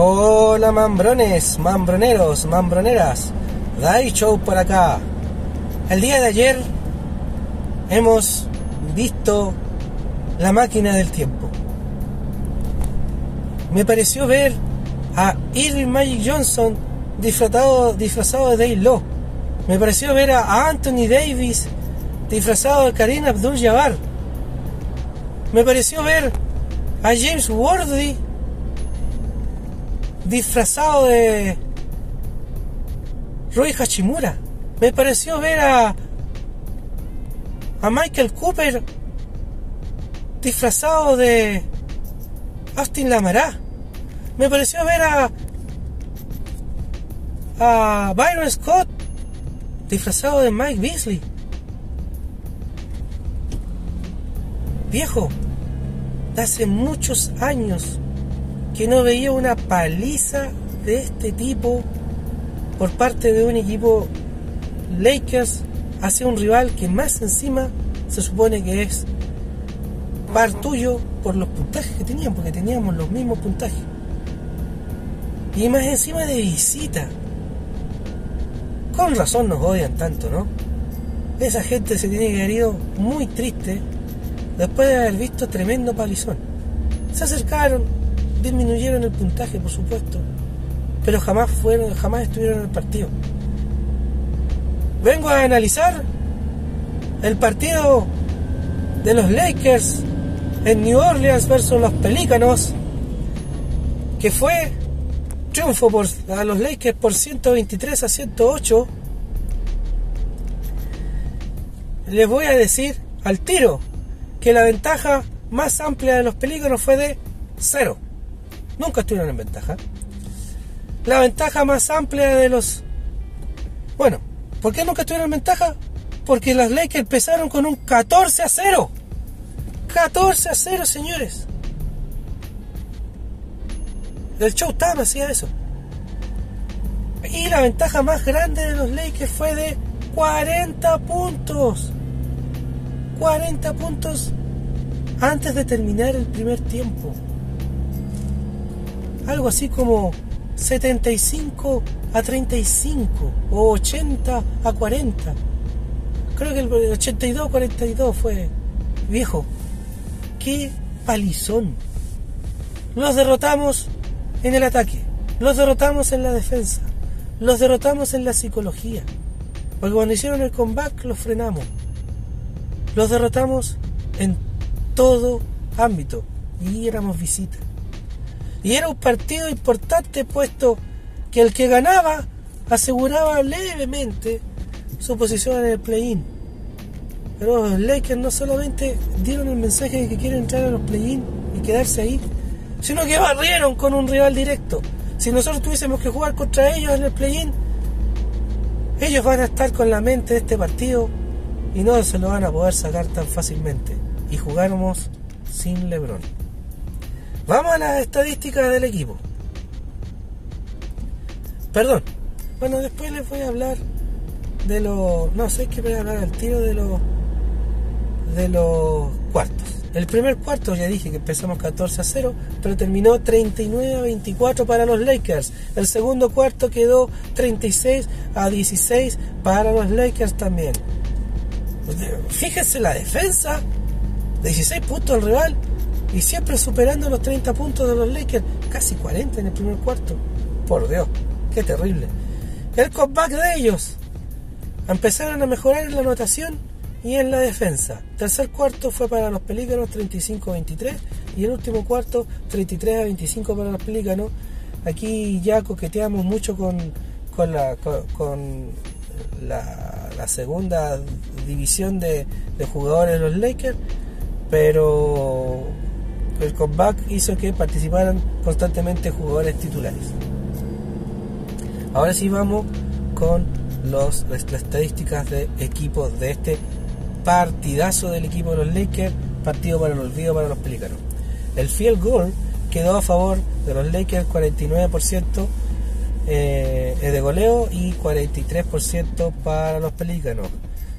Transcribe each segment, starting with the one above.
Hola mambrones, mambroneros, mambroneras. Dai Show por acá. El día de ayer hemos visto la máquina del tiempo. Me pareció ver a Irving Magic Johnson disfrazado, disfrazado de Dave Law. Me pareció ver a Anthony Davis disfrazado de Karim Abdul-Jabbar. Me pareció ver a James Worthy disfrazado de Roy Hachimura. Me pareció ver a, a Michael Cooper disfrazado de Austin Lamará. Me pareció ver a, a Byron Scott disfrazado de Mike Beasley. Viejo, de hace muchos años que no veía una paliza de este tipo por parte de un equipo Lakers hacia un rival que más encima se supone que es par tuyo por los puntajes que tenían, porque teníamos los mismos puntajes. Y más encima de visita. Con razón nos odian tanto, ¿no? Esa gente se tiene que haber ido muy triste después de haber visto tremendo palizón. Se acercaron, disminuyeron el puntaje, por supuesto, pero jamás fueron, jamás estuvieron en el partido. Vengo a analizar el partido de los Lakers en New Orleans versus los Pelícanos, que fue triunfo por, a los Lakers por 123 a 108. Les voy a decir al tiro que la ventaja más amplia de los Pelícanos fue de cero. Nunca estuvieron en ventaja. La ventaja más amplia de los... Bueno, ¿por qué nunca estuvieron en ventaja? Porque los Lakers empezaron con un 14 a 0. 14 a 0, señores. El Showtime hacía eso. Y la ventaja más grande de los Lakers fue de 40 puntos. 40 puntos antes de terminar el primer tiempo. Algo así como 75 a 35 o 80 a 40. Creo que el 82 a 42 fue viejo. ¡Qué palizón! Los derrotamos en el ataque, los derrotamos en la defensa, los derrotamos en la psicología. Porque cuando hicieron el comeback los frenamos. Los derrotamos en todo ámbito y éramos visita. Y era un partido importante puesto que el que ganaba aseguraba levemente su posición en el play-in. Pero los Lakers no solamente dieron el mensaje de que quieren entrar a los play-in y quedarse ahí, sino que barrieron con un rival directo. Si nosotros tuviésemos que jugar contra ellos en el play-in, ellos van a estar con la mente de este partido y no se lo van a poder sacar tan fácilmente. Y jugáramos sin LeBron. Vamos a las estadísticas del equipo. Perdón. Bueno, después les voy a hablar de los... No sé qué voy a hablar al tiro de los... De los cuartos. El primer cuarto ya dije que empezamos 14 a 0, pero terminó 39 a 24 para los Lakers. El segundo cuarto quedó 36 a 16 para los Lakers también. Fíjense la defensa. 16 puntos al rival y siempre superando los 30 puntos de los Lakers, casi 40 en el primer cuarto. Por Dios, qué terrible. El comeback de ellos. Empezaron a mejorar en la anotación y en la defensa. Tercer cuarto fue para los Pelícanos 35-23 y el último cuarto 33 a 25 para los Pelícanos. Aquí ya coqueteamos mucho con, con, la, segunda división de, de jugadores de los Lakers, pero el comeback hizo que participaran constantemente jugadores titulares. Ahora sí vamos con los, las estadísticas de equipos de este partidazo del equipo de los Lakers, partido para el olvido para los Pelícanos. El field goal quedó a favor de los Lakers 49% eh, de goleo y 43% para los Pelícanos.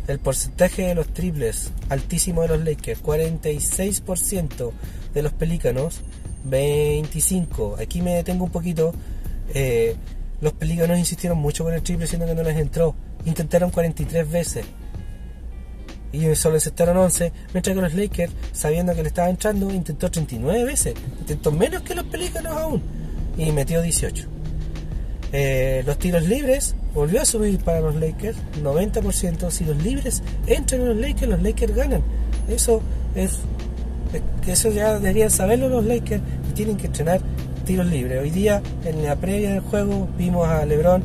El porcentaje de los triples altísimo de los Lakers, 46% de los Pelícanos 25. Aquí me detengo un poquito. Eh, los pelícanos insistieron mucho con el triple, siendo que no les entró. Intentaron 43 veces y solo aceptaron 11, mientras que los Lakers, sabiendo que le estaba entrando, intentó 39 veces, intentó menos que los Pelícanos aún, y metió 18. Eh, los tiros libres volvió a subir para los Lakers, 90%. Si los libres entran en los Lakers, los Lakers ganan. Eso es, eso ya deberían saberlo los Lakers y tienen que entrenar tiros libres. Hoy día, en la previa del juego, vimos a LeBron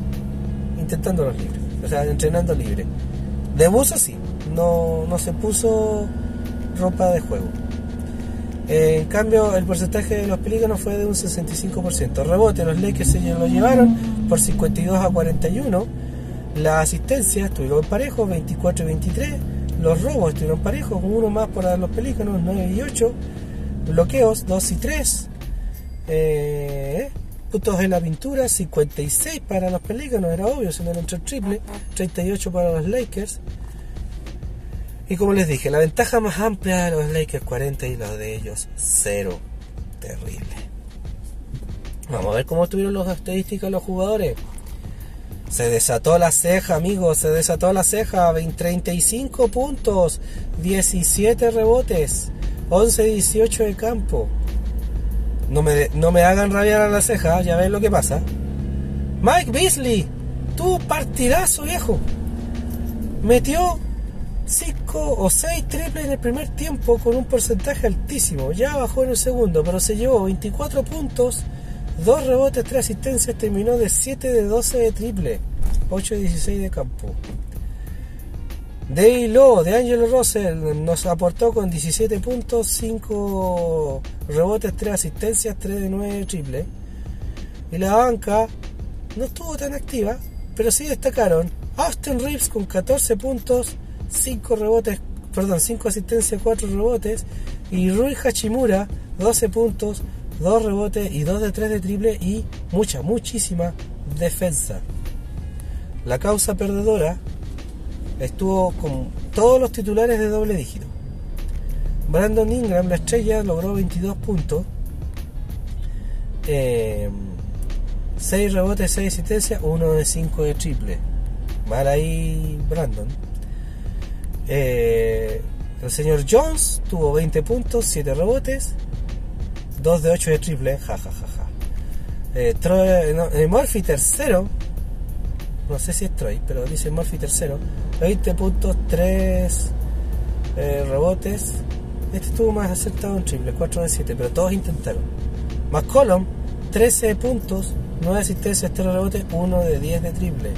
intentando los libres, o sea, entrenando libre. De buzo sí, no, no se puso ropa de juego. en cambio, el porcentaje de los pelícanos fue de un 65%. Rebote, los Lakers se lo llevaron por 52 a 41. La asistencia estuvieron parejos, 24 y 23. Los robos estuvieron parejos, uno más para los pelícanos, 9 y 8. Bloqueos, 2 y 3. Eh, puntos en la pintura, 56 para los pelícanos, era obvio, si no era triple. 38 para los Lakers. Y como les dije, la ventaja más amplia de los Lakers 40 y los de ellos 0. Terrible. Vamos a ver cómo tuvieron las estadísticas los jugadores. Se desató la ceja, amigos, se desató la ceja. 35 puntos, 17 rebotes, 11-18 de campo. No me, no me hagan rabiar a la ceja, ya ven lo que pasa. Mike Beasley, tu partidazo viejo. Metió 5 o 6 triples en el primer tiempo con un porcentaje altísimo. Ya bajó en el segundo, pero se llevó 24 puntos, 2 rebotes, 3 asistencias. Terminó de 7 de 12 de triple, 8 de 16 de campo. De Lowe, de Angelo Russell, nos aportó con 17 puntos, 5 rebotes, 3 asistencias, 3 de 9 de triple. Y la banca no estuvo tan activa, pero sí destacaron Austin Reeves con 14 puntos, 5 rebotes, perdón, 5 asistencias, 4 rebotes. Y Rui Hachimura, 12 puntos, 2 rebotes y 2 de 3 de triple y mucha, muchísima defensa. La causa perdedora estuvo con todos los titulares de doble dígito. Brandon Ingram, la estrella, logró 22 puntos. 6 eh, rebotes, 6 asistencias, 1 de 5 de triple. Mal ahí Brandon. Eh, el señor Jones tuvo 20 puntos, 7 rebotes, 2 de 8 de triple, ja ja ja ja. Eh, eh, Murphy tercero, no sé si es Troy, pero dice Murphy tercero, 20 puntos, 3 rebotes. Este estuvo más acertado en triple, 4 de 7, pero todos intentaron. McCollum, 13 puntos, 9 asistencias, 3 rebotes, 1 de 10 de triple.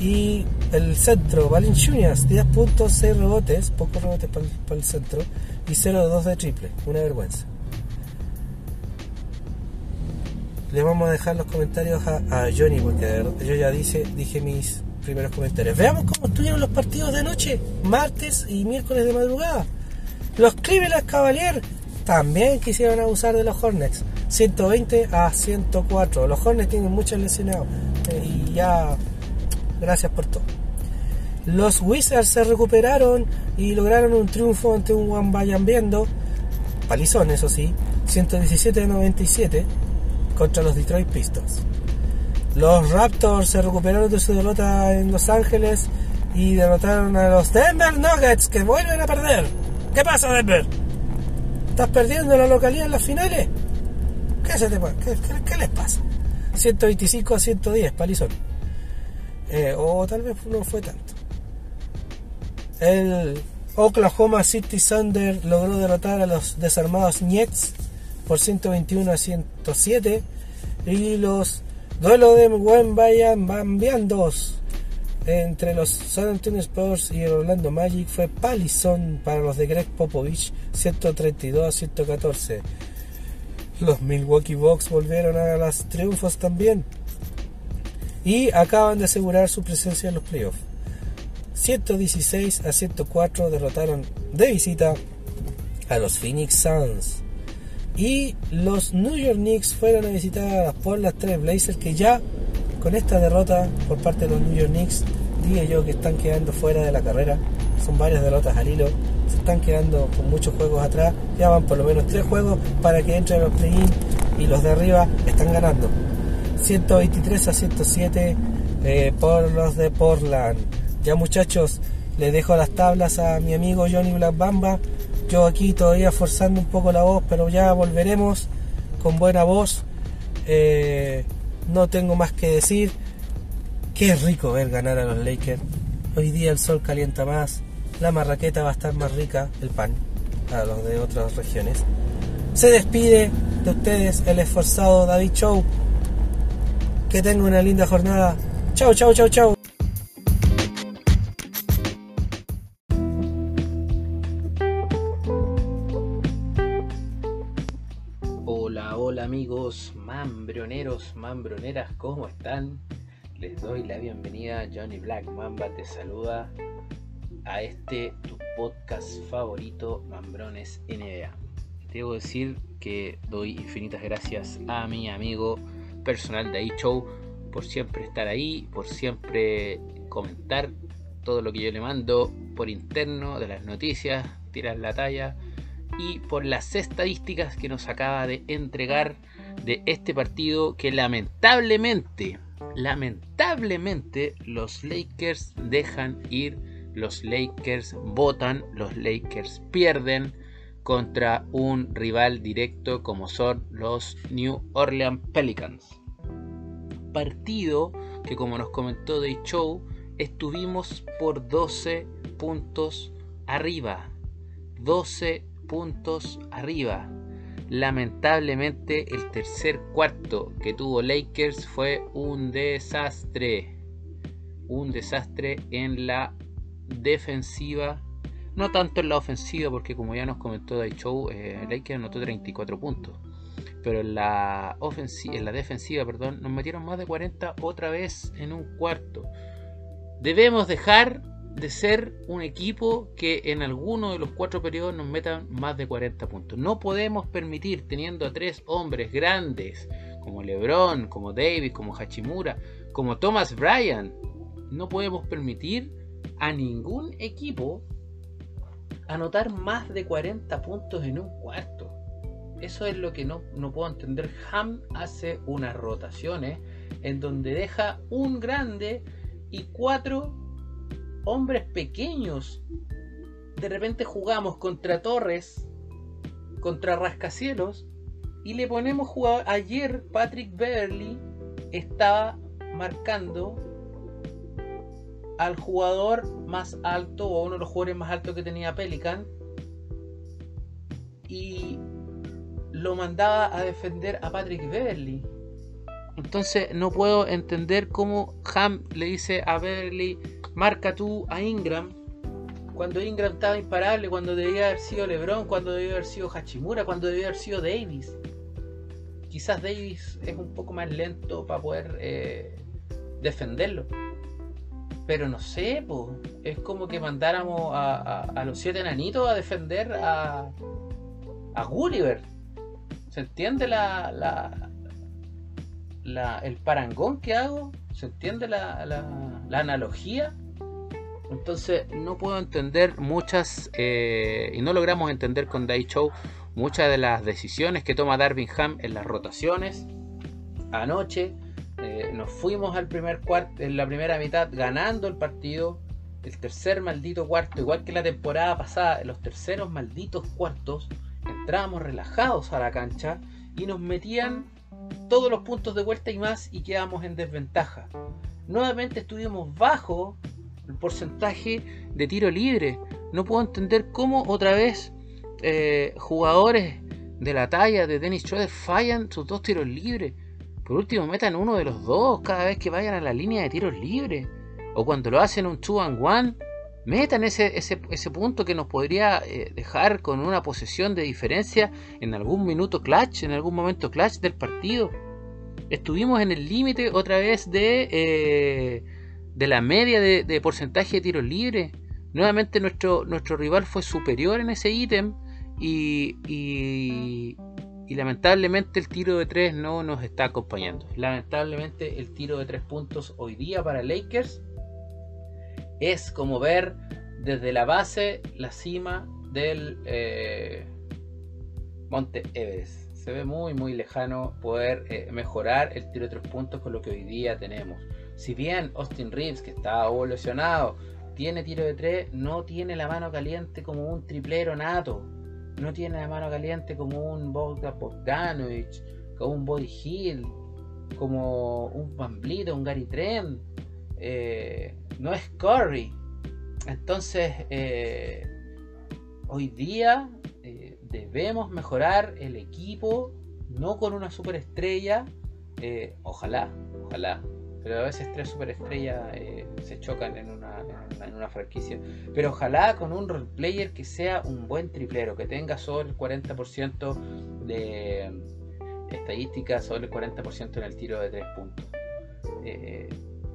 Y el centro, Valanciunas, 10 puntos, 6 rebotes, pocos rebotes para el, centro, y 0 de 2 de triple, una vergüenza. Le vamos a dejar los comentarios a, Johnny, porque yo ya dije, mis primeros comentarios. Veamos cómo estuvieron los partidos de noche, martes y miércoles de madrugada. Los Cleveland Cavaliers también quisieron abusar de los Hornets. 120 a 104. Los Hornets tienen muchos lesionados. Eh, y ya Gracias por todo. Los Wizards se recuperaron y lograron un triunfo ante un One viendo palizón eso sí, 117 97 contra los Detroit Pistons. Los Raptors se recuperaron de su derrota en Los Ángeles y derrotaron a los Denver Nuggets que vuelven a perder. ¿Qué pasa Denver? ¿Estás perdiendo la localidad en las finales? ¿Qué, se te, les pasa? 125 a 110, palizón. Eh, o tal vez no fue tanto. El Oklahoma City Thunder logró derrotar a los desarmados Nets por 121 a 107 y los duelos de Wembayan Bambiandos entre los San Antonio Spurs y el Orlando Magic fue palizón para los de Greg Popovich 132 a 114 los Milwaukee Bucks volvieron a los triunfos también y acaban de asegurar su presencia en los playoffs. 116 a 104 derrotaron de visita a los Phoenix Suns. Y los New York Knicks fueron a visitar por las tres Blazers que ya con esta derrota por parte de los New York Knicks, dije yo que están quedando fuera de la carrera. Son varias derrotas al hilo. se están quedando con muchos juegos atrás. Ya van por lo menos tres juegos para que entren los play-in y los de arriba están ganando. 123 a 107 eh, por los de Portland. Ya muchachos, les dejo las tablas a mi amigo Johnny Black Bamba. Yo aquí todavía forzando un poco la voz, pero ya volveremos con buena voz. Eh, no tengo más que decir. Qué rico ver ganar a los Lakers. Hoy día el sol calienta más, la marraqueta va a estar más rica, el pan, a los de otras regiones. Se despide de ustedes el esforzado David Show. Que tenga una linda jornada. Chau, chau, chau, chau. Mambroneras, ¿cómo están? Les doy la bienvenida, Johnny Black Mamba te saluda a este tu podcast favorito, Mambrones NBA. Debo decir que doy infinitas gracias a mi amigo personal de iShow por siempre estar ahí, por siempre comentar todo lo que yo le mando por interno de las noticias, tirar la talla y por las estadísticas que nos acaba de entregar de este partido que lamentablemente, lamentablemente los Lakers dejan ir, los Lakers votan, los Lakers pierden contra un rival directo como son los New Orleans Pelicans. Partido que como nos comentó Day Show, estuvimos por 12 puntos arriba. 12 puntos arriba. Lamentablemente el tercer cuarto que tuvo Lakers fue un desastre. Un desastre en la defensiva. No tanto en la ofensiva, porque como ya nos comentó Day Show, eh, Lakers anotó 34 puntos. Pero en la, en la defensiva, perdón, nos metieron más de 40 otra vez en un cuarto. Debemos dejar de ser un equipo que en alguno de los cuatro periodos nos metan más de 40 puntos. No podemos permitir, teniendo a tres hombres grandes, como LeBron, como Davis, como Hachimura, como Thomas Bryan, no podemos permitir a ningún equipo anotar más de 40 puntos en un cuarto. Eso es lo que no, no puedo entender. Ham hace unas rotaciones en donde deja un grande y cuatro hombres pequeños. De repente jugamos contra Torres, contra Rascacielos, y le ponemos jugador. Ayer Patrick Beverly estaba marcando al jugador más alto o uno de los jugadores más altos que tenía Pelican y lo mandaba a defender a Patrick Beverly. Entonces no puedo entender cómo Ham le dice a Beverly marca tú a Ingram cuando Ingram estaba imparable, cuando debía haber sido LeBron, cuando debía haber sido Hachimura, cuando debía haber sido Davis. Quizás Davis es un poco más lento para poder eh, defenderlo. Pero no sé, es como que mandáramos a, los siete enanitos a defender a, a Gulliver. ¿Se entiende la, la, el parangón que hago? ¿Se entiende la, la analogía? Entonces no puedo entender muchas, eh, y no logramos entender con Day Show muchas de las decisiones que toma Darvin Ham en las rotaciones. Anoche eh, nos fuimos al primer cuarto, en la primera mitad ganando el partido. El tercer maldito cuarto, igual que la temporada pasada, en los terceros malditos cuartos, entrábamos relajados a la cancha y nos metían todos los puntos de vuelta y más y quedamos en desventaja. Nuevamente estuvimos bajo porcentaje de tiro libre. No puedo entender cómo otra vez eh, jugadores de la talla de Dennis Schroeder fallan sus dos tiros libres. Por último, metan uno de los dos cada vez que vayan a la línea de tiros libres. O cuando lo hacen un 2 and 1, metan ese, ese, punto que nos podría eh, dejar con una posesión de diferencia en algún minuto clutch, en algún momento clutch del partido. Estuvimos en el límite otra vez de... Eh, de la media de, porcentaje de tiros libres. Nuevamente nuestro, nuestro rival fue superior en ese ítem y, y, lamentablemente el tiro de tres no nos está acompañando. Lamentablemente el tiro de tres puntos hoy día para Lakers es como ver desde la base la cima del eh, Monte Everest. Se ve muy muy lejano poder eh, mejorar el tiro de tres puntos con lo que hoy día tenemos. Si bien Austin Reeves, que está evolucionado, tiene tiro de tres, no tiene la mano caliente como un triplero nato. No tiene la mano caliente como un Bogdan Bogdanovich, como un Body Hill, como un Van un Gary Trent. Eh, no es Curry. Entonces, eh, hoy día eh, debemos mejorar el equipo, no con una superestrella. ojalá, ojalá. Pero a veces tres superestrellas se chocan en una, en una, franquicia. Pero ojalá con un role player que sea un buen triplero, que tenga sobre el 40% de estadística, sobre el 40% en el tiro de tres puntos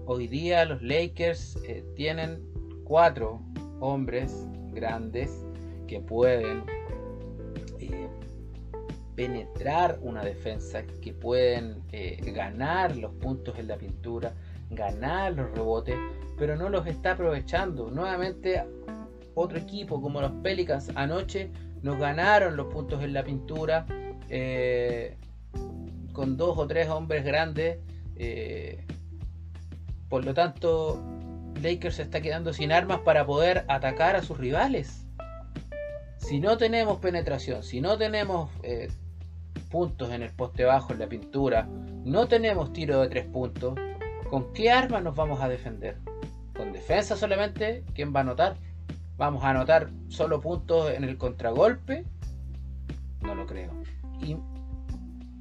hoy día los Lakers eh, tienen cuatro hombres grandes que pueden eh, penetrar una defensa, que pueden eh, ganar los puntos en la pintura, ganar los rebotes, pero no los está aprovechando. Nuevamente otro equipo como los Pelicans anoche nos ganaron los puntos en la pintura con dos o tres hombres grandes por lo tanto, Lakers se está quedando sin armas para poder atacar a sus rivales. Si no tenemos penetración, si no tenemos eh, puntos en el poste bajo, en la pintura, no tenemos tiro de tres puntos, ¿con qué armas nos vamos a defender? ¿Con defensa solamente? ¿Quién va a anotar? ¿Vamos a anotar solo puntos en el contragolpe? No lo creo. Y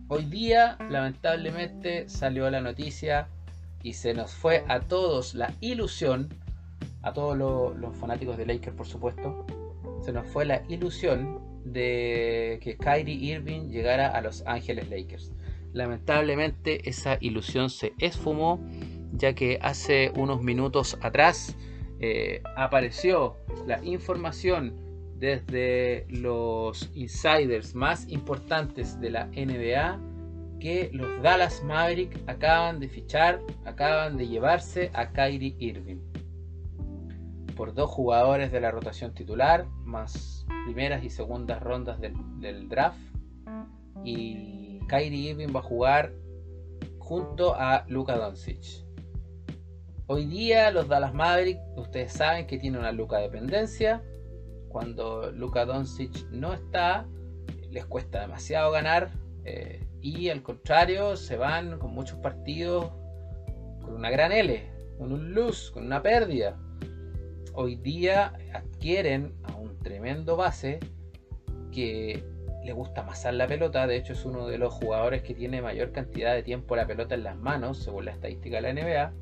hoy día, lamentablemente, salió la noticia y se nos fue a todos la ilusión, a todos los, fanáticos de Lakers por supuesto, nos fue la ilusión de que Kyrie Irving llegara a Los Ángeles Lakers. Lamentablemente esa ilusión se esfumó ya que hace unos minutos atrás eh, apareció la información desde los insiders más importantes de la NBA que los Dallas Mavericks acaban de fichar, acaban de llevarse a Kyrie Irving. Por dos jugadores de la rotación titular, más primeras y segundas rondas del, draft. Y Kyrie Irving va a jugar junto a Luka Doncic. Hoy día los Dallas Mavericks, ustedes saben que tiene una Luka dependencia. Cuando Luka Doncic no está, les cuesta demasiado ganar. Eh, y al contrario se van con muchos partidos con una gran L, con un luz, con una pérdida. Hoy día adquieren a un tremendo base que le gusta amasar la pelota, de hecho es uno de los jugadores que tiene mayor cantidad de tiempo la pelota en las manos, según la estadística de la NBA,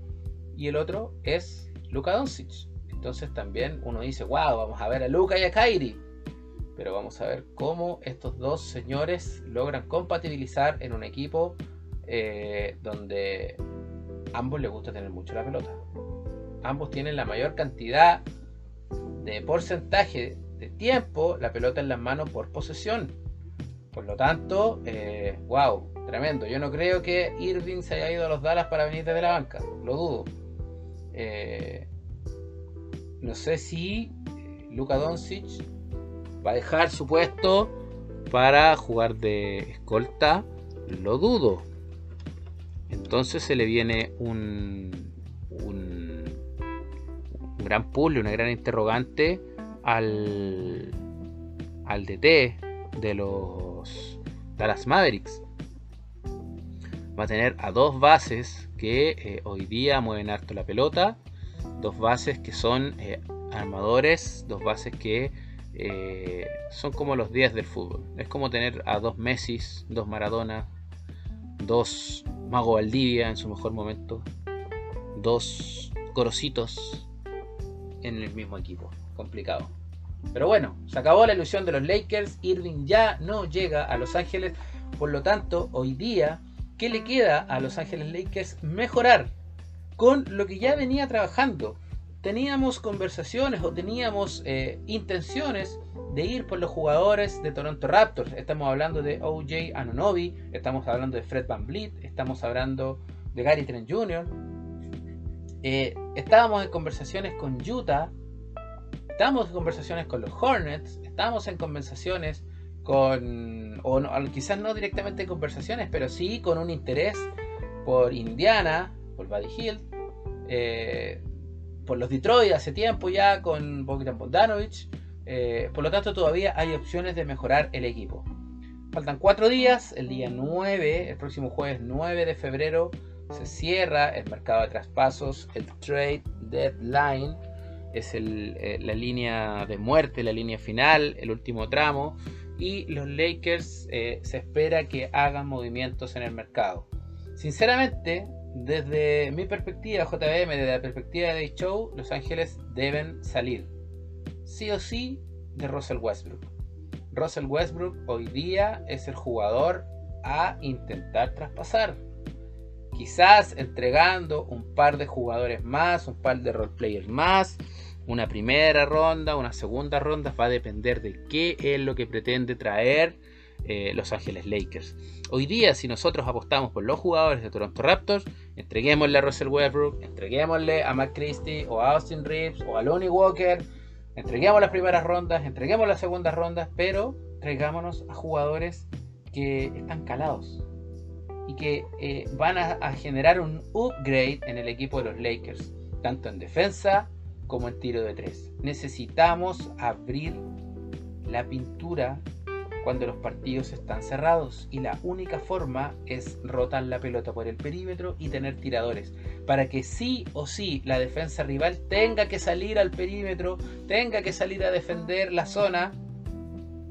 y el otro es Luka Doncic. Entonces también uno dice, wow, vamos a ver a Luka y a Kyrie pero vamos a ver cómo estos dos señores logran compatibilizar en un equipo eh, donde ambos les gusta tener mucho la pelota. Ambos tienen la mayor cantidad de porcentaje de tiempo la pelota en las manos por posesión. Por lo tanto, wow, eh, tremendo. Yo no creo que Irving se haya ido a los Dallas para venir desde la banca, lo dudo. Eh, no sé si Luka Doncic va a dejar su puesto para jugar de escolta, lo dudo. Entonces se le viene un, un, gran puzzle, una gran interrogante al, al DT de los Dallas Mavericks. Va a tener a dos bases que eh, hoy día mueven harto la pelota, dos bases que son eh, armadores, dos bases que eh, son como los días del fútbol. Es como tener a dos Messi, dos Maradona, dos Mago Valdivia en su mejor momento, dos Corocitos en el mismo equipo. Complicado. Pero bueno, se acabó la ilusión de los Lakers. Irving ya no llega a Los Ángeles. Por lo tanto, hoy día, ¿qué le queda a Los Ángeles Lakers? Mejorar con lo que ya venía trabajando teníamos conversaciones o teníamos eh, intenciones de ir por los jugadores de Toronto Raptors. Estamos hablando de OJ Anunobi, estamos hablando de Fred Van Vliet, estamos hablando de Gary Trent Jr. Eh, estábamos en conversaciones con Utah, estábamos en conversaciones con los Hornets, estamos en conversaciones con, o quizás no directamente en conversaciones, pero sí con un interés por Indiana, por Buddy Hill, eh, por los Detroit hace tiempo ya, con Bogdan Bogdanovich. Eh, por lo tanto, todavía hay opciones de mejorar el equipo. Faltan cuatro días, el día 9, el próximo jueves 9 de febrero, se cierra el mercado de traspasos, el trade deadline es eh, la línea de muerte, la línea final, el último tramo. Y los Lakers eh, se espera que hagan movimientos en el mercado. Sinceramente, desde mi perspectiva, JBM, desde la perspectiva de Show, Los Ángeles deben salir. Sí o sí de Russell Westbrook. Russell Westbrook hoy día es el jugador a intentar traspasar. Quizás entregando un par de jugadores más, un par de roleplayers más, una primera ronda, una segunda ronda, va a depender de qué es lo que pretende traer eh, Los Ángeles Lakers. Hoy día, si nosotros apostamos por los jugadores de Toronto Raptors, entreguémosle a Russell Westbrook, entreguémosle a Matt Christie o a Austin Reeves o a Lonnie Walker, entreguemos las primeras rondas, entreguemos las segundas rondas, pero traigámonos a jugadores que están calados y que eh, van a generar un upgrade en el equipo de los Lakers, tanto en defensa, como en tiro de tres. Necesitamos abrir la pintura cuando los partidos están cerrados y la única forma es rotar la pelota por el perímetro y tener tiradores para que sí o sí la defensa rival tenga que salir al perímetro, tenga que salir a defender la zona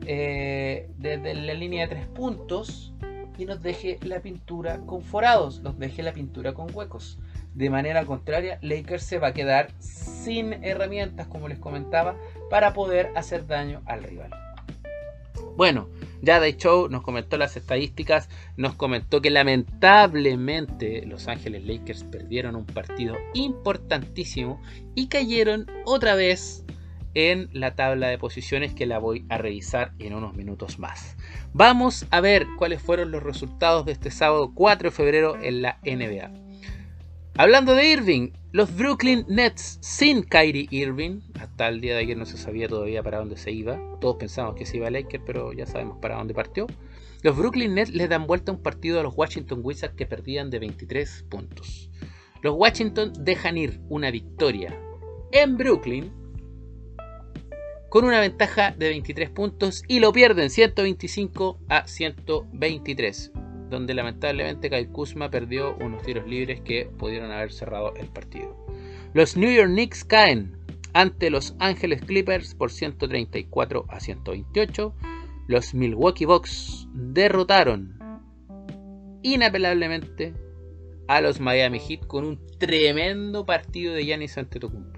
eh, desde la línea de tres puntos y nos deje la pintura con forados, nos deje la pintura con huecos. De manera contraria, Lakers se va a quedar sin herramientas, como les comentaba, para poder hacer daño al rival. Bueno, ya de Show nos comentó las estadísticas, nos comentó que lamentablemente Los Ángeles Lakers perdieron un partido importantísimo y cayeron otra vez en la tabla de posiciones que la voy a revisar en unos minutos más. Vamos a ver cuáles fueron los resultados de este sábado 4 de febrero en la NBA. Hablando de Irving, los Brooklyn Nets sin Kyrie Irving, hasta el día de ayer no se sabía todavía para dónde se iba, todos pensamos que se iba a Lakers, pero ya sabemos para dónde partió. Los Brooklyn Nets le dan vuelta un partido a los Washington Wizards que perdían de 23 puntos. Los Washington dejan ir una victoria en Brooklyn con una ventaja de 23 puntos y lo pierden 125 a 123 donde lamentablemente Kyle Kuzma perdió unos tiros libres que pudieron haber cerrado el partido. Los New York Knicks caen ante los Angeles Clippers por 134 a 128. Los Milwaukee Bucks derrotaron inapelablemente a los Miami Heat con un tremendo partido de Giannis Antetokounmpo.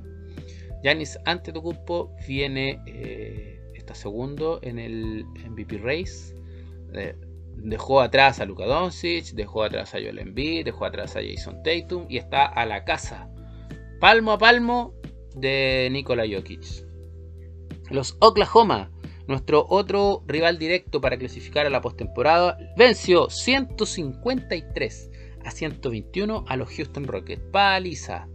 Giannis Antetokounmpo viene eh, está segundo en el MVP race. Eh, Dejó atrás a Luka Doncic, dejó atrás a Joel Embiid, dejó atrás a Jason Tatum y está a la casa, palmo a palmo, de Nikola Jokic. Los Oklahoma, nuestro otro rival directo para clasificar a la postemporada, venció 153 a 121 a los Houston Rockets. Paliza,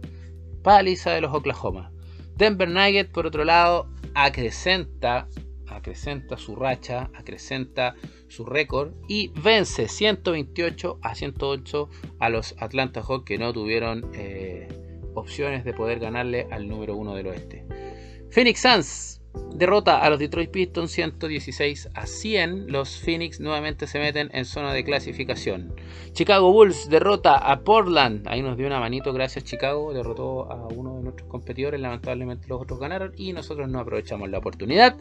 paliza de los Oklahoma. Denver Nuggets, por otro lado, acrecenta acrecenta su racha, acrecenta su récord y vence 128 a 108 a los Atlanta Hawks que no tuvieron eh, opciones de poder ganarle al número uno del oeste. Phoenix Suns derrota a los Detroit Pistons 116 a 100. Los Phoenix nuevamente se meten en zona de clasificación. Chicago Bulls derrota a Portland. Ahí nos dio una manito, gracias Chicago. Derrotó a uno de nuestros competidores. Lamentablemente los otros ganaron y nosotros no aprovechamos la oportunidad.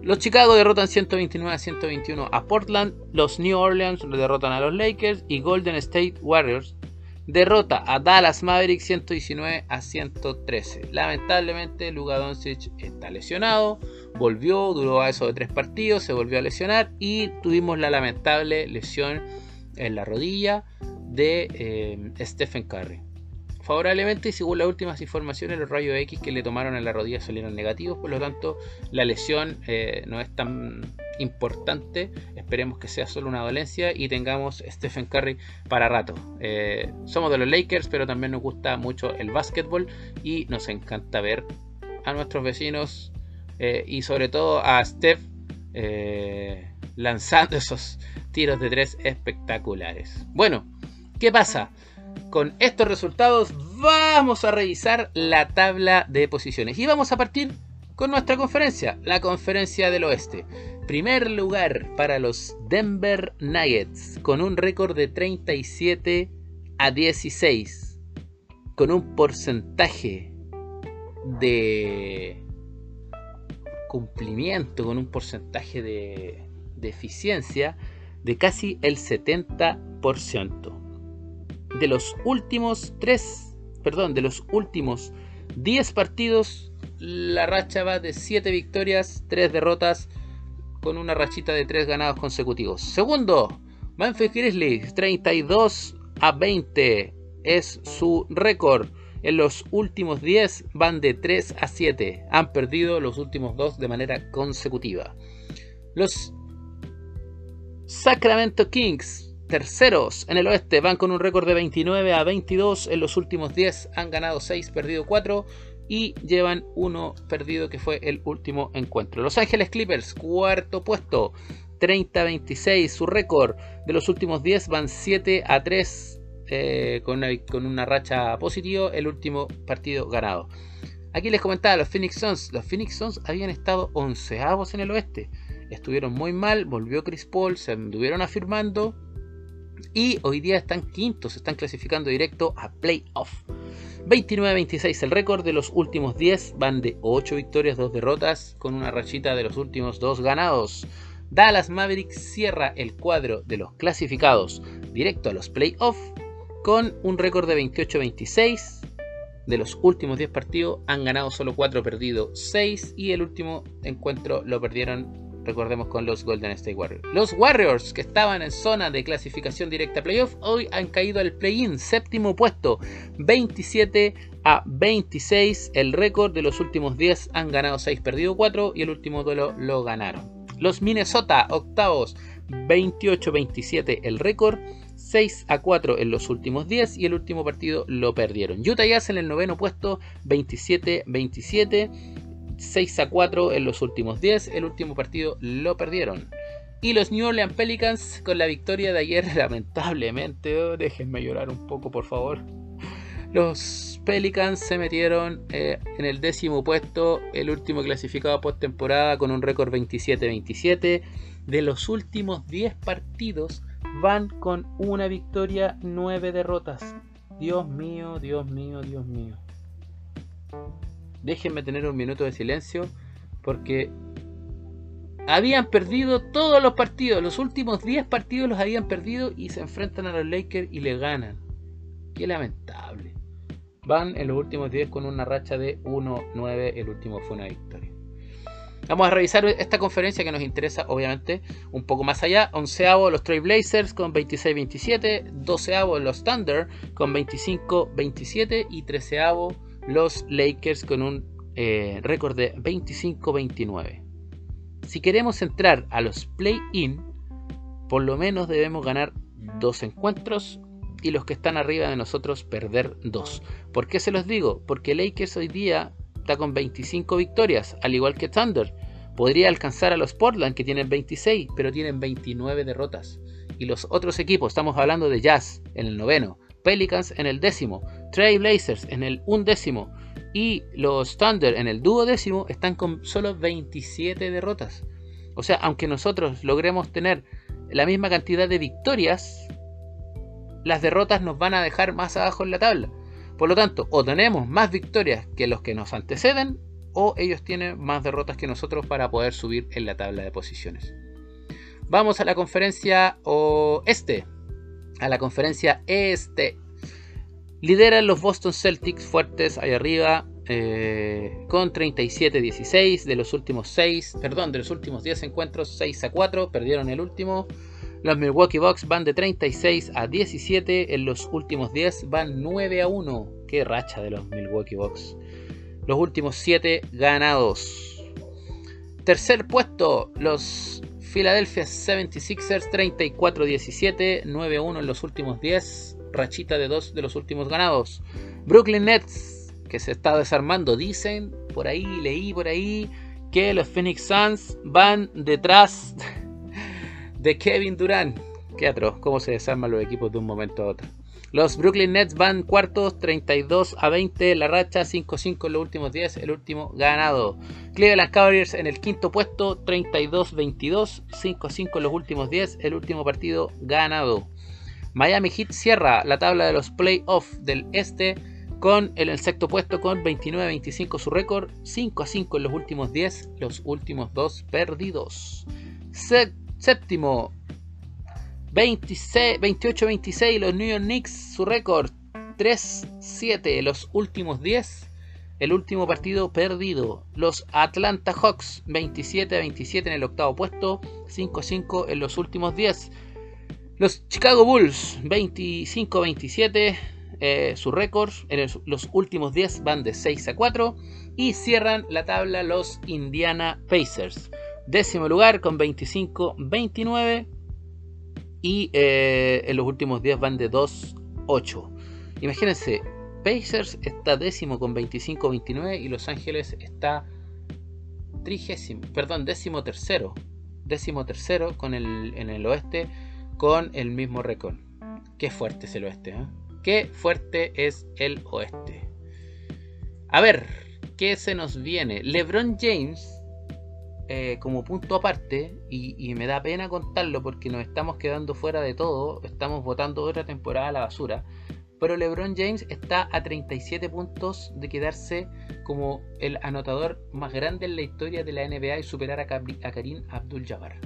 Los Chicago derrotan 129 a 121 a Portland. Los New Orleans derrotan a los Lakers. Y Golden State Warriors derrota a Dallas Mavericks 119 a 113. Lamentablemente Luka Doncic está lesionado, volvió, duró a eso de tres partidos, se volvió a lesionar y tuvimos la lamentable lesión en la rodilla de eh, Stephen Curry. Favorablemente, y según las últimas informaciones, los rayos X que le tomaron en la rodilla salieron negativos, por lo tanto la lesión eh, no es tan importante. Esperemos que sea solo una dolencia y tengamos Stephen Curry para rato. Eh, somos de los Lakers, pero también nos gusta mucho el básquetbol y nos encanta ver a nuestros vecinos eh, y sobre todo a Steph eh, lanzando esos tiros de tres espectaculares. Bueno, ¿qué pasa? Con estos resultados vamos a revisar la tabla de posiciones y vamos a partir con nuestra conferencia, la conferencia del oeste. Primer lugar para los Denver Nuggets con un récord de 37 a 16, con un porcentaje de cumplimiento, con un porcentaje de, eficiencia de casi el 70%. De los últimos 3, perdón, de los últimos 10 partidos, la racha va de 7 victorias, 3 derrotas, con una rachita de 3 ganados consecutivos. Segundo, Memphis Grizzlies, 32 a 20 es su récord. En los últimos 10 van de 3 a 7. Han perdido los últimos 2 de manera consecutiva. Los Sacramento Kings, terceros en el oeste, van con un récord de 29 a 22. En los últimos 10 han ganado 6, perdido 4 y llevan uno perdido que fue el último encuentro. Los Ángeles Clippers, cuarto puesto, 30 a 26. Su récord de los últimos 10 van 7 a 3 eh, con, una, racha positiva, el último partido ganado. Aquí les comentaba, los Phoenix Suns, los Phoenix Suns habían estado onceavos en el oeste, estuvieron muy mal, volvió Chris Paul, se anduvieron afirmando y hoy día están quintos, están clasificando directo a playoff. 29-26 el récord de los últimos 10, van de 8 victorias, 2 derrotas, con una rachita de los últimos 2 ganados. Dallas Mavericks cierra el cuadro de los clasificados directo a los playoffs con un récord de 28-26. De los últimos 10 partidos han ganado solo 4, perdido 6 y el último encuentro lo perdieron, recordemos, con los Golden State Warriors. Los Warriors, que estaban en zona de clasificación directa playoff, hoy han caído al play-in, séptimo puesto, 27 a 26. El récord de los últimos 10 han ganado 6, perdido 4 y el último duelo lo ganaron. Los Minnesota, octavos, 28-27 el récord. 6 a 4 en los últimos 10 y el último partido lo perdieron. Utah Jazz en el noveno puesto 27-27, 6 a 4 en los últimos 10, el último partido lo perdieron. Y los New Orleans Pelicans con la victoria de ayer, lamentablemente, oh, déjenme llorar un poco por favor. Los Pelicans se metieron eh, en el décimo puesto, el último clasificado postemporada con un récord 27-27. De los últimos 10 partidos, van con una victoria, nueve derrotas. Dios mío, Dios mío, Dios mío. Déjenme tener un minuto de silencio porque habían perdido todos los partidos. Los últimos 10 partidos los habían perdido y se enfrentan a los Lakers y le ganan. Qué lamentable. Van en los últimos 10 con una racha de 1-9. El último fue una victoria. Vamos a revisar esta conferencia que nos interesa, obviamente, un poco más allá. Onceavo los Trailblazers con 26-27, doceavo los Thunder con 25-27 y treceavo los Lakers con un eh, récord de 25-29. Si queremos entrar a los play-in, por lo menos debemos ganar dos encuentros y los que están arriba de nosotros perder dos. ¿Por qué se los digo? Porque Lakers hoy día está con 25 victorias, al igual que Thunder. Podría alcanzar a los Portland, que tienen 26, pero tienen 29 derrotas. Y los otros equipos, estamos hablando de Jazz en el noveno, Pelicans en el décimo, Trail Blazers en el undécimo y los Thunder en el duodécimo están con solo 27 derrotas. O sea, aunque nosotros logremos tener la misma cantidad de victorias, las derrotas nos van a dejar más abajo en la tabla. Por lo tanto, o tenemos más victorias que los que nos anteceden, o ellos tienen más derrotas que nosotros para poder subir en la tabla de posiciones. Vamos a la conferencia oeste. A la conferencia este. Lideran los Boston Celtics fuertes ahí arriba. Eh, con 37-16 de los últimos 6, perdón, de los últimos 10 encuentros, 6 a 4, perdieron el último. Los Milwaukee Bucks van de 36 a 17. En los últimos 10 van 9 a 1. Qué racha de los Milwaukee Bucks. Los últimos 7 ganados. Tercer puesto, los Philadelphia 76ers 34-17, 9-1 en los últimos 10, rachita de 2 de los últimos ganados. Brooklyn Nets, que se está desarmando, dicen, por ahí, leí por ahí, que los Phoenix Suns van detrás de Kevin Durant. Qué atroz, cómo se desarman los equipos de un momento a otro. Los Brooklyn Nets van cuartos, 32 a 20, la racha 5-5 en los últimos 10, el último ganado. Cleveland Cavaliers en el quinto puesto, 32-22, 5-5 en los últimos 10, el último partido ganado. Miami Heat cierra la tabla de los playoffs del este con el, sexto puesto con 29-25 su récord, 5-5 en los últimos 10, los últimos 2 perdidos. séptimo 28-26 los New York Knicks, su récord 3-7 los últimos 10. El último partido perdido. Los Atlanta Hawks 27-27 en el octavo puesto, 5-5 en los últimos 10. Los Chicago Bulls 25-27 eh, su récord. En los últimos 10 van de 6 a 4. Y cierran la tabla los Indiana Pacers. Décimo lugar con 25-29 y eh, en los últimos días van de 2-8. Imagínense, Pacers está décimo con 25-29 y Los Ángeles está trigésimo, perdón, décimo tercero. Décimo tercero con el, en el oeste con el mismo récord. Qué fuerte es el oeste, ¿eh? Qué fuerte es el oeste. A ver, ¿qué se nos viene? LeBron James eh, como punto aparte, y, me da pena contarlo porque nos estamos quedando fuera de todo, estamos votando otra temporada a la basura, pero LeBron James está a 37 puntos de quedarse como el anotador más grande en la historia de la NBA y superar a, Karim Abdul-Jabbar.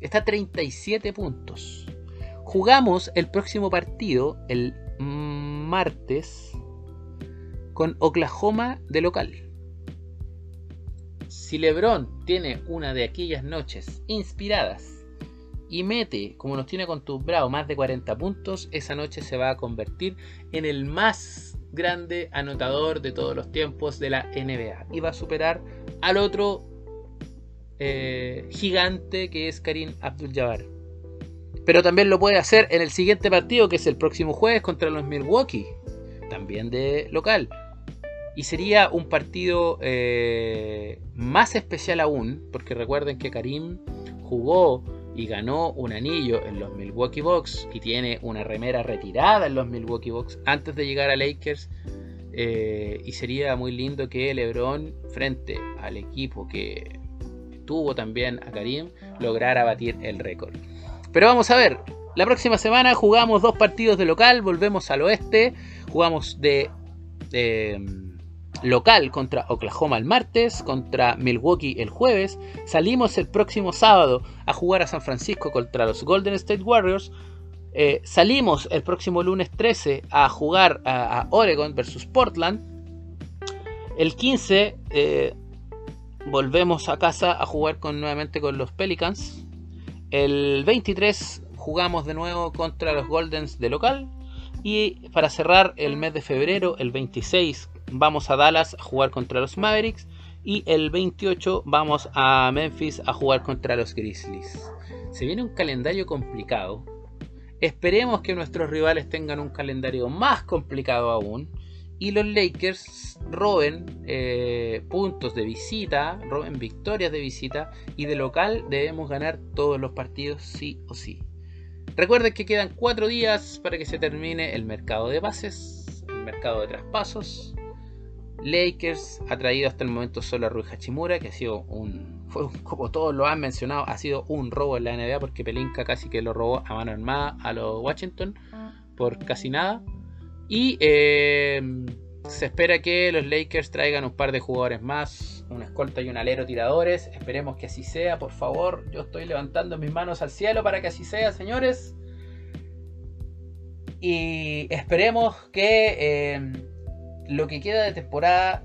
Está a 37 puntos. Jugamos el próximo partido el martes con Oklahoma de local. Si LeBron tiene una de aquellas noches inspiradas y mete, como nos tiene acostumbrado, más de 40 puntos, esa noche se va a convertir en el más grande anotador de todos los tiempos de la NBA y va a superar al otro eh, gigante que es Karim Abdul-Jabbar. Pero también lo puede hacer en el siguiente partido, que es el próximo jueves contra los Milwaukee, también de local. Y sería un partido eh, más especial aún, porque recuerden que Karim jugó y ganó un anillo en los Milwaukee Bucks y tiene una remera retirada en los Milwaukee Bucks antes de llegar a Lakers. Eh, y sería muy lindo que LeBron, frente al equipo que tuvo también a Karim, lograra batir el récord. Pero vamos a ver, la próxima semana jugamos dos partidos de local, volvemos al oeste, jugamos de local contra Oklahoma el martes, contra Milwaukee el jueves. Salimos el próximo sábado a jugar a San Francisco contra los Golden State Warriors. Eh, salimos el próximo lunes 13 a jugar a, Oregon versus Portland. El 15 eh, volvemos a casa a jugar con, nuevamente con los Pelicans. El 23 jugamos de nuevo contra los Goldens de local. Y para cerrar el mes de febrero, el 26 vamos a Dallas a jugar contra los Mavericks. Y el 28 vamos a Memphis a jugar contra los Grizzlies. Se viene un calendario complicado. Esperemos que nuestros rivales tengan un calendario más complicado aún. Y los Lakers roben eh, puntos de visita, roben victorias de visita. Y de local debemos ganar todos los partidos sí o sí. Recuerden que quedan cuatro días para que se termine el mercado de bases, el mercado de traspasos. Lakers ha traído hasta el momento solo a Rui Hachimura, que ha sido un, como todos lo han mencionado, ha sido un robo en la NBA porque Pelinka casi que lo robó a mano armada a los Washington por casi nada. Y eh, se espera que los Lakers traigan un par de jugadores más, una escolta y un alero tiradores. Esperemos que así sea, por favor. Yo estoy levantando mis manos al cielo para que así sea, señores. Y esperemos que eh, lo que queda de temporada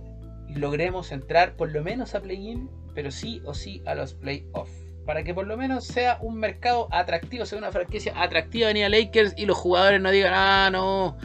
logremos entrar por lo menos a play-in, pero sí o sí a los playoffs. Para que por lo menos sea un mercado atractivo, sea una franquicia atractiva venir a Lakers y los jugadores no digan, ah, no,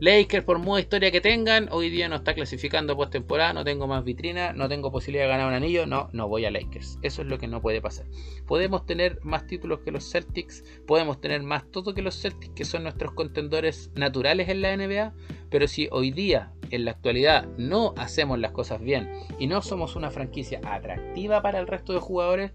Lakers, por moda historia que tengan, hoy día no está clasificando postemporada, no tengo más vitrina, no tengo posibilidad de ganar un anillo, no, no voy a Lakers. Eso es lo que no puede pasar. Podemos tener más títulos que los Celtics, podemos tener más todo que los Celtics, que son nuestros contendores naturales en la NBA, pero si hoy día, en la actualidad, no hacemos las cosas bien y no somos una franquicia atractiva para el resto de jugadores,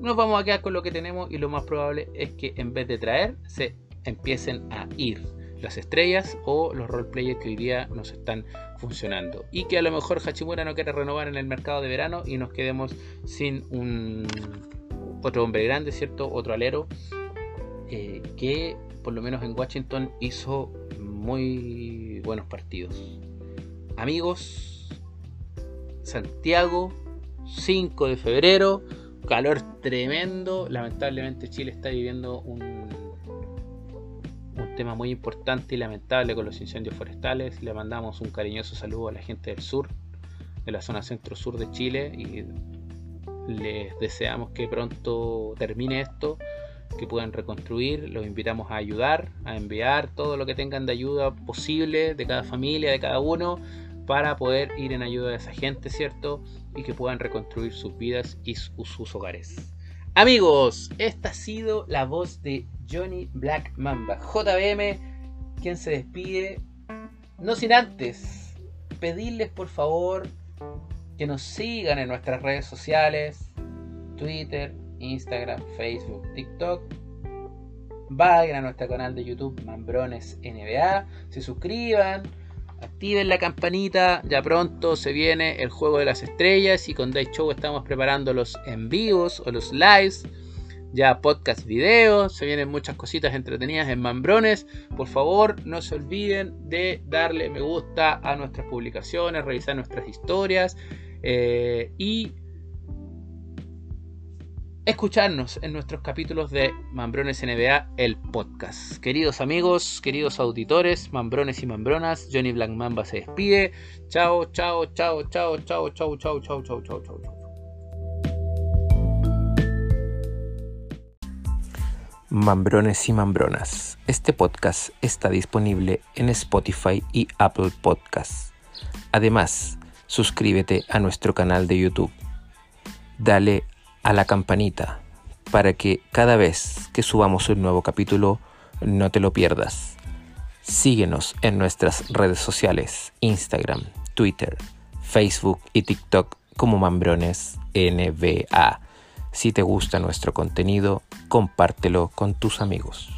nos vamos a quedar con lo que tenemos y lo más probable es que en vez de traer, se empiecen a ir las estrellas o los roleplayers que hoy día nos están funcionando. Y que a lo mejor Hachimura no quiere renovar en el mercado de verano y nos quedemos sin un otro hombre grande, ¿cierto? Otro alero eh, que por lo menos en Washington hizo muy buenos partidos. Amigos, Santiago, 5 de febrero, calor tremendo. Lamentablemente Chile está viviendo un un tema muy importante y lamentable con los incendios forestales. Le mandamos un cariñoso saludo a la gente del sur, de la zona centro-sur de Chile y les deseamos que pronto termine esto, que puedan reconstruir. Los invitamos a ayudar, a enviar todo lo que tengan de ayuda posible de cada familia, de cada uno, para poder ir en ayuda de esa gente, ¿cierto? Y que puedan reconstruir sus vidas y sus hogares. Amigos, esta ha sido la voz de Johnny Black Mamba, JBM, quien se despide. No sin antes pedirles por favor que nos sigan en nuestras redes sociales, Twitter, Instagram, Facebook, TikTok. Vayan a nuestro canal de YouTube Mambrones NBA, se suscriban, activen la campanita, ya pronto se viene el juego de las estrellas y con Day Show estamos preparando los en vivos o los lives ya podcast video, se vienen muchas cositas entretenidas en Mambrones. Por favor, no se olviden de darle me gusta a nuestras publicaciones, revisar nuestras historias eh, y escucharnos en nuestros capítulos de Mambrones NBA, el podcast. Queridos amigos, queridos auditores, Mambrones y Mambronas, Johnny Black Mamba se despide. Chao, chao, chao, chao, chao, chao, chao, chao, chao, chao, chao. Mambrones y Mambronas. Este podcast está disponible en Spotify y Apple Podcasts. Además, suscríbete a nuestro canal de YouTube. Dale a la campanita para que cada vez que subamos un nuevo capítulo no te lo pierdas. Síguenos en nuestras redes sociales, Instagram, Twitter, Facebook y TikTok como Mambrones NBA. Si te gusta nuestro contenido, compártelo con tus amigos.